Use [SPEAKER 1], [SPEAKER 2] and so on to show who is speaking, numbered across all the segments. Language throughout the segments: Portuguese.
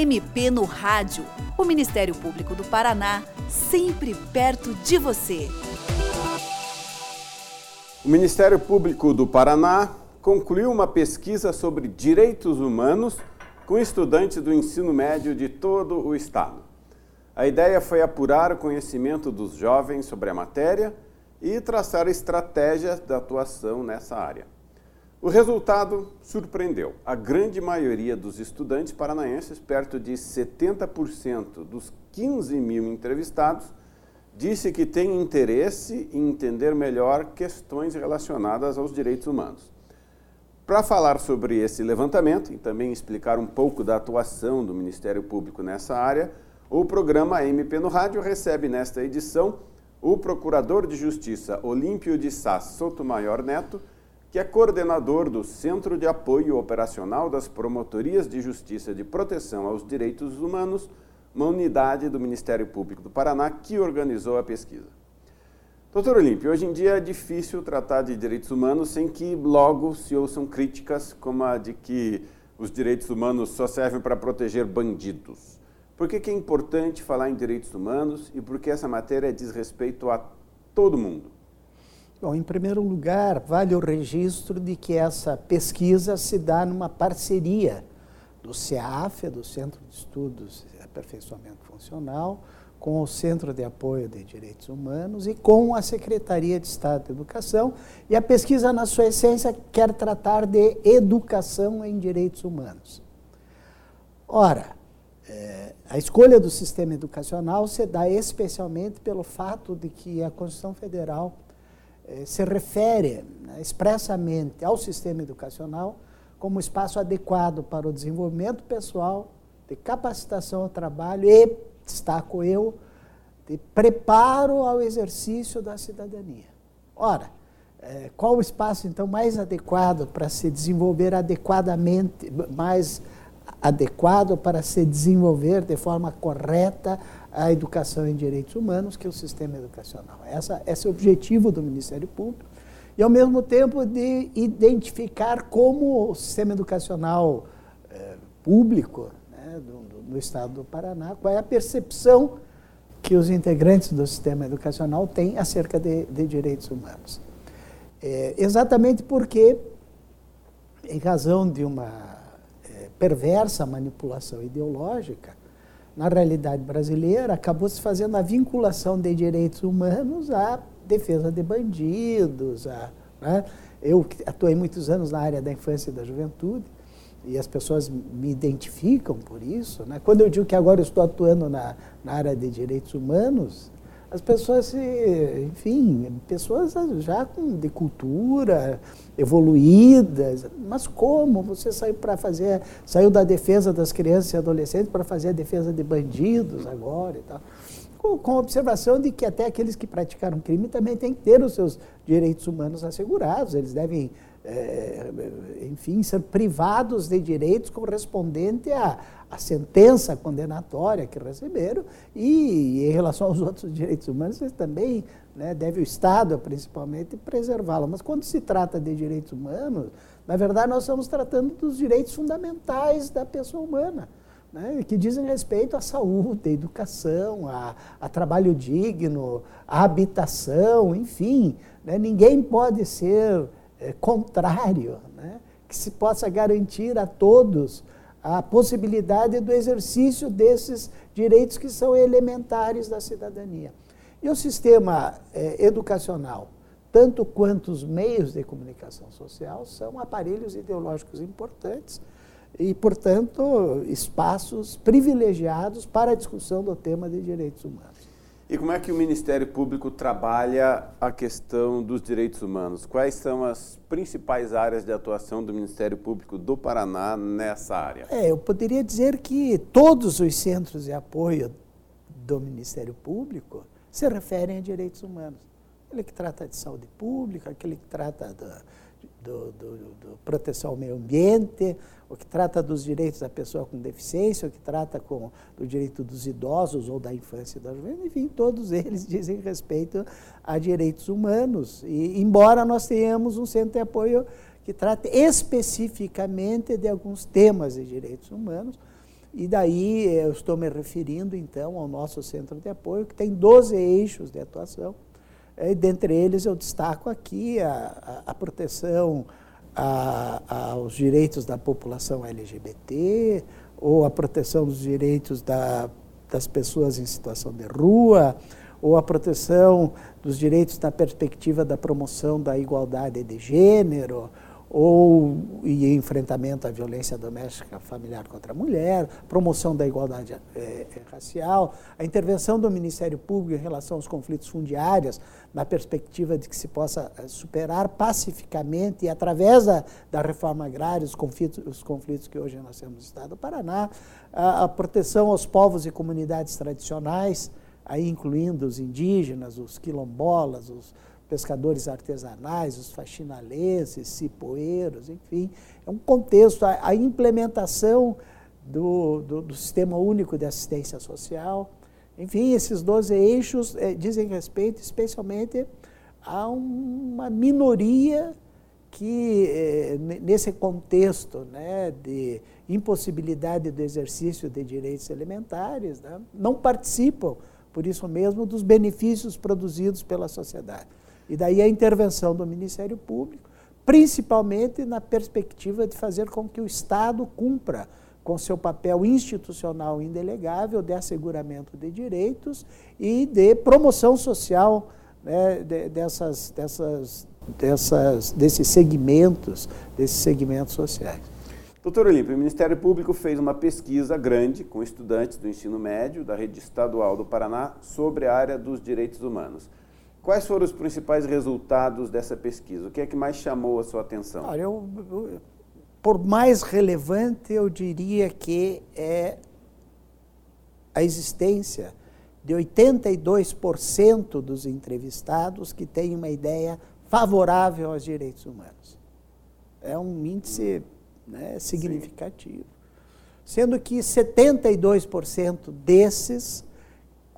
[SPEAKER 1] MP no Rádio. O Ministério Público do Paraná, sempre perto de você.
[SPEAKER 2] O Ministério Público do Paraná concluiu uma pesquisa sobre direitos humanos com estudantes do ensino médio de todo o estado. A ideia foi apurar o conhecimento dos jovens sobre a matéria e traçar estratégias de atuação nessa área. O resultado surpreendeu. A grande maioria dos estudantes paranaenses, perto de 70% dos 15 mil entrevistados, disse que tem interesse em entender melhor questões relacionadas aos direitos humanos. Para falar sobre esse levantamento e também explicar um pouco da atuação do Ministério Público nessa área, o programa MP no Rádio recebe nesta edição o Procurador de Justiça Olímpio de Sá Sotomayor Neto que é coordenador do Centro de Apoio Operacional das Promotorias de Justiça de Proteção aos Direitos Humanos, uma unidade do Ministério Público do Paraná que organizou a pesquisa. Doutor Olímpio, hoje em dia é difícil tratar de direitos humanos sem que logo se ouçam críticas como a de que os direitos humanos só servem para proteger bandidos. Por que, que é importante falar em direitos humanos e por que essa matéria diz respeito a todo mundo?
[SPEAKER 3] Bom, em primeiro lugar, vale o registro de que essa pesquisa se dá numa parceria do CEAF, do Centro de Estudos e Aperfeiçoamento Funcional, com o Centro de Apoio de Direitos Humanos e com a Secretaria de Estado de Educação. E a pesquisa, na sua essência, quer tratar de educação em direitos humanos. Ora, é, a escolha do sistema educacional se dá especialmente pelo fato de que a Constituição Federal se refere né, expressamente ao sistema educacional como espaço adequado para o desenvolvimento pessoal, de capacitação ao trabalho e, destaco eu, de preparo ao exercício da cidadania. Ora, eh, qual o espaço então mais adequado para se desenvolver adequadamente, mais adequado para se desenvolver de forma correta a educação em direitos humanos, que é o sistema educacional. Essa, esse é o objetivo do Ministério Público. E, ao mesmo tempo, de identificar como o sistema educacional eh, público né, do, do, do, Estado do Paraná, qual é a percepção que os integrantes do sistema educacional têm acerca de, de direitos humanos. É, exatamente porque, em razão de uma perversa manipulação ideológica, na realidade brasileira, acabou se fazendo a vinculação de direitos humanos à defesa de bandidos. A, né? Eu atuei muitos anos na área da infância e da juventude, e as pessoas me identificam por isso. Né? Quando eu digo que agora eu estou atuando na, na área de direitos humanos, as pessoas enfim, pessoas já com, de cultura evoluídas, mas como você saiu para fazer, saiu da defesa das crianças e adolescentes para fazer a defesa de bandidos agora e tal? Com, com a observação de que até aqueles que praticaram crime também têm que ter os seus direitos humanos assegurados, eles devem é, enfim, ser privados de direitos correspondentes à, à sentença condenatória que receberam e, em relação aos outros direitos humanos, também né, deve o Estado, principalmente, preservá-la. Mas quando se trata de direitos humanos, na verdade, nós estamos tratando dos direitos fundamentais da pessoa humana. Né, que dizem respeito à saúde, à educação, a, a trabalho digno, à habitação, enfim. Né, ninguém pode ser é, contrário, né? que se possa garantir a todos a possibilidade do exercício desses direitos que são elementares da cidadania. E o sistema é, educacional, tanto quanto os meios de comunicação social, são aparelhos ideológicos importantes e, portanto, espaços privilegiados para a discussão do tema de direitos humanos.
[SPEAKER 2] E como é que o Ministério Público trabalha a questão dos direitos humanos? Quais são as principais áreas de atuação do Ministério Público do Paraná nessa área?
[SPEAKER 3] É, eu poderia dizer que todos os centros de apoio do Ministério Público se referem a direitos humanos. Aquele que trata de saúde pública, aquele que trata da do, do, do, proteção ao meio ambiente, o que trata dos direitos da pessoa com deficiência, o que trata com, do direito dos idosos ou da infância e da juventude, enfim, todos eles dizem respeito a direitos humanos. E, embora nós tenhamos um centro de apoio que trate especificamente de alguns temas de direitos humanos, E daí eu estou me referindo, então, ao nosso centro de apoio, que tem 12 eixos de atuação. E, dentre eles, eu destaco aqui a, a, a proteção aos direitos da população LGBT, ou a proteção dos direitos da, das pessoas em situação de rua, ou a proteção dos direitos na perspectiva da promoção da igualdade de gênero, ou e enfrentamento à violência doméstica familiar contra a mulher, promoção da igualdade é, racial, a intervenção do Ministério Público em relação aos conflitos fundiários, na perspectiva de que se possa eh, superar pacificamente e através da, da reforma agrária os conflitos, os conflitos que hoje nós temos no Estado do Paraná, a, a proteção aos povos e comunidades tradicionais, aí incluindo os indígenas, os quilombolas, os pescadores artesanais, os faxinalenses, cipoeiros, enfim. É um contexto, a, a implementação do, do, do, Sistema Único de Assistência Social. Enfim, esses 12 eixos é, dizem respeito especialmente a uma minoria que, é, nesse contexto né, de impossibilidade do exercício de direitos elementares, né, não participam, por isso mesmo, dos benefícios produzidos pela sociedade. E daí a intervenção do Ministério Público, principalmente na perspectiva de fazer com que o Estado cumpra com seu papel institucional indelegável de asseguramento de direitos e de promoção social né, de, dessas, dessas, dessas, desses segmentos, desses segmentos sociais.
[SPEAKER 2] Doutor Olímpio, o Ministério Público fez uma pesquisa grande com estudantes do ensino médio da rede estadual do Paraná sobre a área dos direitos humanos. Quais foram os principais resultados dessa pesquisa? O que é que mais chamou a sua atenção?
[SPEAKER 3] Olha, eu, eu, por mais relevante, eu diria que é a existência de 82% dos entrevistados que têm uma ideia favorável aos direitos humanos. É um índice né, significativo. Sim. Sendo que 72% desses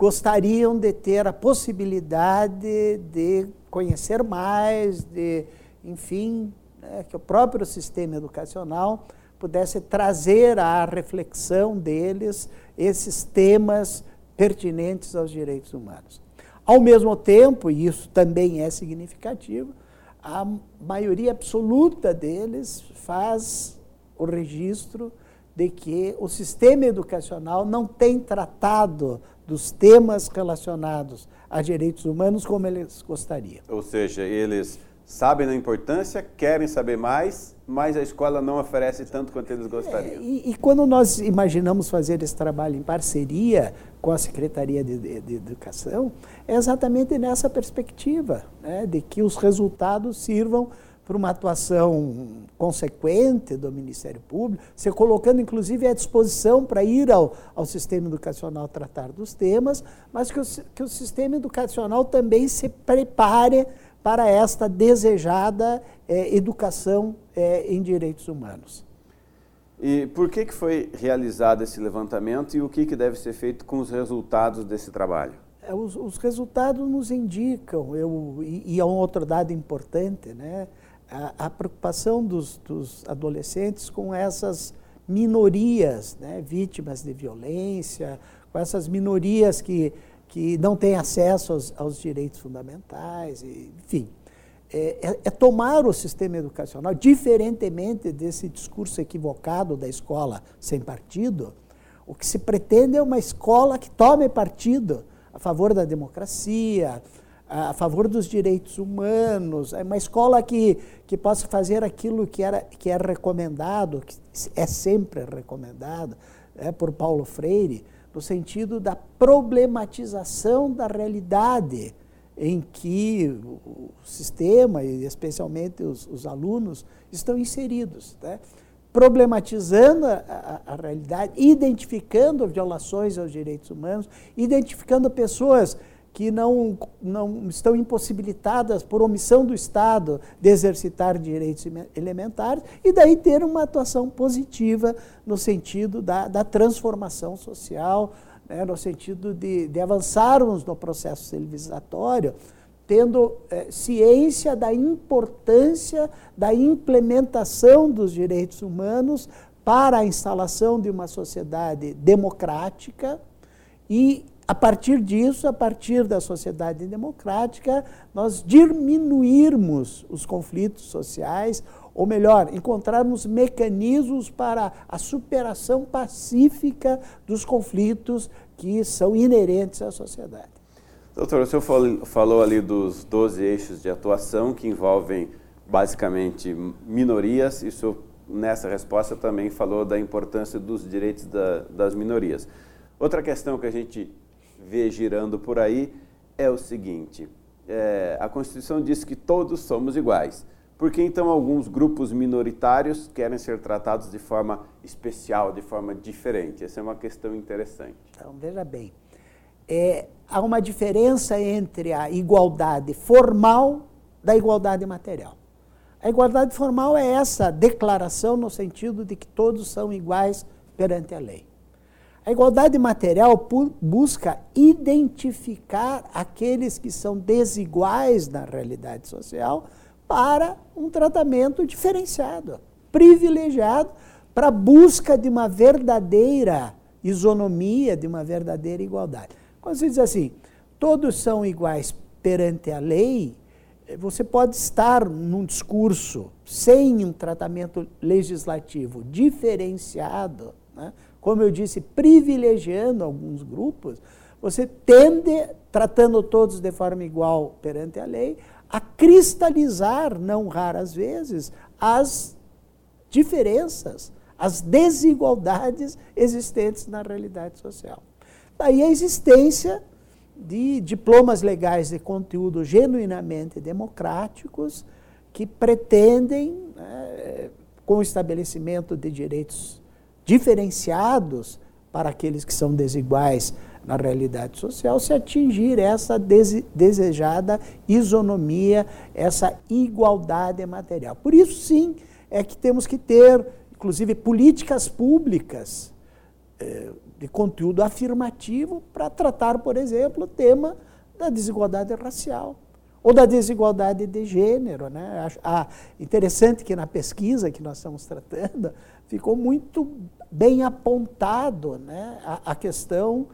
[SPEAKER 3] gostariam de ter a possibilidade de conhecer mais, de, enfim, né, que o próprio sistema educacional pudesse trazer à reflexão deles esses temas pertinentes aos direitos humanos. Ao mesmo tempo, e isso também é significativo, a maioria absoluta deles faz o registro de que o sistema educacional não tem tratado dos temas relacionados a direitos humanos como eles gostariam.
[SPEAKER 2] Ou seja, eles sabem da importância, querem saber mais, mas a escola não oferece tanto quanto eles gostariam. É,
[SPEAKER 3] e, e, quando nós imaginamos fazer esse trabalho em parceria com a Secretaria de, de, de Educação, é exatamente nessa perspectiva, né, de que os resultados sirvam para uma atuação consequente do Ministério Público, se colocando inclusive à disposição para ir ao, ao sistema educacional tratar dos temas, mas que o, que o sistema educacional também se prepare para esta desejada é, educação é, em direitos humanos.
[SPEAKER 2] E por que, que foi realizado esse levantamento e o que, que deve ser feito com os resultados desse trabalho?
[SPEAKER 3] É, os, os resultados nos indicam, eu, e, e é um outro dado importante, né? A, a preocupação dos, dos, adolescentes com essas minorias, né, vítimas de violência, com essas minorias que, que não têm acesso aos, aos direitos fundamentais, enfim. É, é, é, tomar o sistema educacional, diferentemente desse discurso equivocado da escola sem partido, o que se pretende é uma escola que tome partido a favor da democracia, a favor dos direitos humanos, é uma escola que, que possa fazer aquilo que, era, que é recomendado, que é sempre recomendado é, por Paulo Freire, no sentido da problematização da realidade em que o sistema, e especialmente os, os alunos, estão inseridos. Né? Problematizando a, a, a realidade, identificando violações aos direitos humanos, identificando pessoas que não, não estão impossibilitadas por omissão do Estado de exercitar direitos elementares, e daí ter uma atuação positiva no sentido da, da transformação social, né, no sentido de, de avançarmos no processo civilizatório, tendo é, ciência da importância da implementação dos direitos humanos para a instalação de uma sociedade democrática e a partir disso, a partir da sociedade democrática, nós diminuirmos os conflitos sociais, ou melhor, encontrarmos mecanismos para a superação pacífica dos conflitos que são inerentes à sociedade.
[SPEAKER 2] Doutor, o senhor falou ali dos 12 eixos de atuação que envolvem basicamente minorias, e o senhor, nessa resposta, também falou da importância dos direitos da, das minorias. Outra questão que a gente vê girando por aí é o seguinte: é, a Constituição diz que todos somos iguais. Por que então alguns grupos minoritários querem ser tratados de forma especial, de forma diferente? Essa é uma questão interessante.
[SPEAKER 3] Então, veja bem é, há uma diferença entre a igualdade formal da igualdade material. A igualdade formal é essa declaração no sentido de que todos são iguais perante a lei. A igualdade material busca identificar aqueles que são desiguais na realidade social para um tratamento diferenciado, privilegiado, para a busca de uma verdadeira isonomia, de uma verdadeira igualdade. Quando você diz assim, todos são iguais perante a lei, eh, você pode estar num discurso sem um tratamento legislativo diferenciado, né? Como eu disse, privilegiando alguns grupos, você tende, tratando todos de forma igual perante a lei, a cristalizar, não raras vezes, as diferenças, as desigualdades existentes na realidade social. Daí a existência de diplomas legais de conteúdo genuinamente democráticos que pretendem, né, com o estabelecimento de direitos diferenciados para aqueles que são desiguais na realidade social, se atingir essa desejada isonomia, essa igualdade material. Por isso, sim, é que temos que ter, inclusive, políticas públicas eh, de conteúdo afirmativo para tratar, por exemplo, o tema da desigualdade racial ou da desigualdade de gênero. Né? Ah, interessante que na pesquisa que nós estamos tratando ficou muito bem apontado né, a, a questão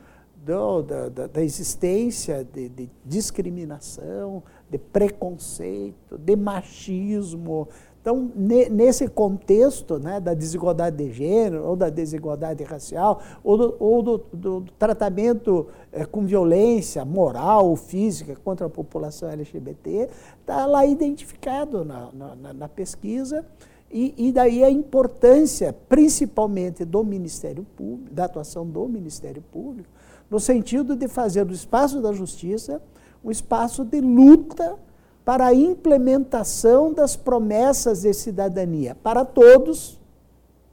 [SPEAKER 3] do, da, da, existência de, de discriminação, de preconceito, de machismo, então, nesse contexto né, da desigualdade de gênero, ou da desigualdade racial, ou do, ou do, do tratamento é, com violência moral ou física contra a população LGBT, está lá identificado na, na, na pesquisa. E, e, daí a importância, principalmente do Ministério Público, da atuação do Ministério Público, no sentido de fazer do espaço da justiça um espaço de luta para a implementação das promessas de cidadania para todos,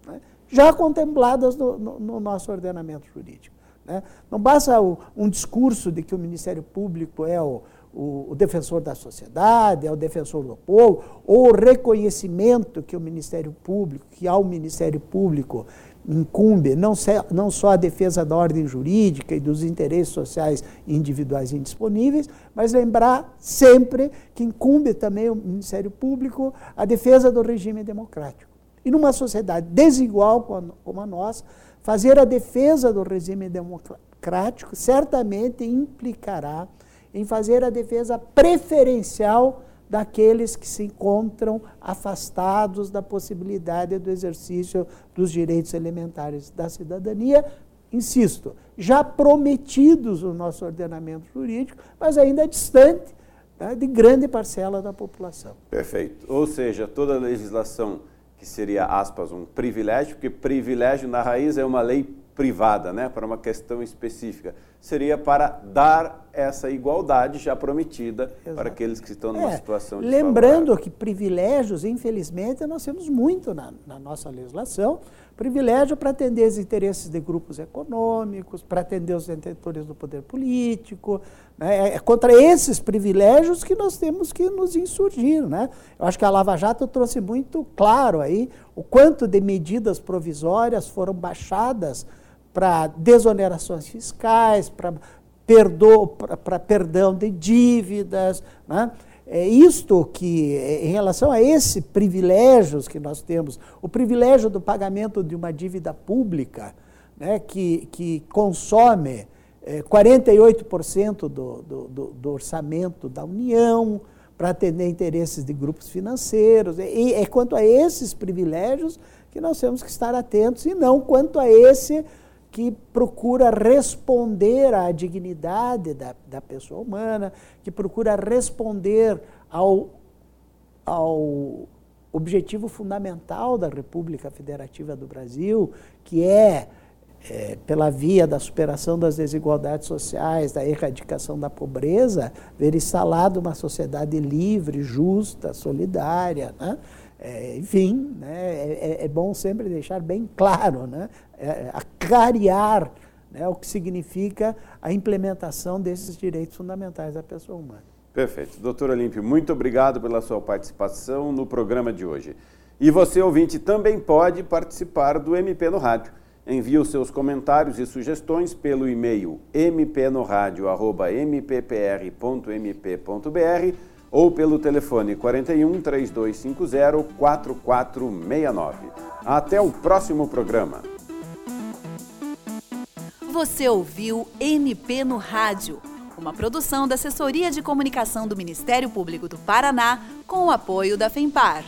[SPEAKER 3] né, já contempladas no, no, no, nosso ordenamento jurídico. Né. Não basta o, um discurso de que o Ministério Público é o, o, o, defensor da sociedade, é o defensor do povo, ou o reconhecimento que o Ministério Público, que ao Ministério Público incumbe não, só a defesa da ordem jurídica e dos interesses sociais individuais indisponíveis, mas lembrar sempre que incumbe também o Ministério Público a defesa do regime democrático. E numa sociedade desigual como a nossa, fazer a defesa do regime democrático certamente implicará em fazer a defesa preferencial daqueles que se encontram afastados da possibilidade do exercício dos direitos elementares da cidadania, insisto, já prometidos no nosso ordenamento jurídico, mas ainda distante tá, de grande parcela da população.
[SPEAKER 2] Perfeito. Ou seja, toda legislação que seria, aspas, um privilégio, porque privilégio na raiz é uma lei privada, né, para uma questão específica. Seria para dar essa igualdade já prometida Exato. para aqueles que estão numa é, situação de
[SPEAKER 3] Lembrando que privilégios, infelizmente, nós temos muito na, na nossa legislação. Privilégio para atender os interesses de grupos econômicos, para atender os detentores do poder político. Né? É, é contra esses privilégios que nós temos que nos insurgir. Né? Eu acho que a Lava Jato trouxe muito claro aí o quanto de medidas provisórias foram baixadas para desonerações fiscais, para perdão de dívidas, né? é isto que, é, em relação a esses privilégios que nós temos, o privilégio do pagamento de uma dívida pública, né, que, que consome é, 48% do, do, do, do orçamento da União, para atender interesses de grupos financeiros. E é quanto a esses privilégios que nós temos que estar atentos, e não quanto a esse que procura responder à dignidade da, da pessoa humana, que procura responder ao, ao objetivo fundamental da República Federativa do Brasil, que é, é, pela via da superação das desigualdades sociais, da erradicação da pobreza, ver instalada uma sociedade livre, justa, solidária. Né? É, enfim, né, é, é, bom sempre deixar bem claro, né, é, clarear né, o que significa a implementação desses direitos fundamentais da pessoa humana.
[SPEAKER 2] Perfeito. Doutor Olímpio, muito obrigado pela sua participação no programa de hoje. E você, ouvinte, também pode participar do MP no Rádio. Envie os seus comentários e sugestões pelo e-mail mpnoradio.mppr.mp.br ou pelo telefone 41 3250 4469. Até o próximo programa.
[SPEAKER 1] Você ouviu MP no Rádio, uma produção da Assessoria de Comunicação do Ministério Público do Paraná com o apoio da FEMPAR.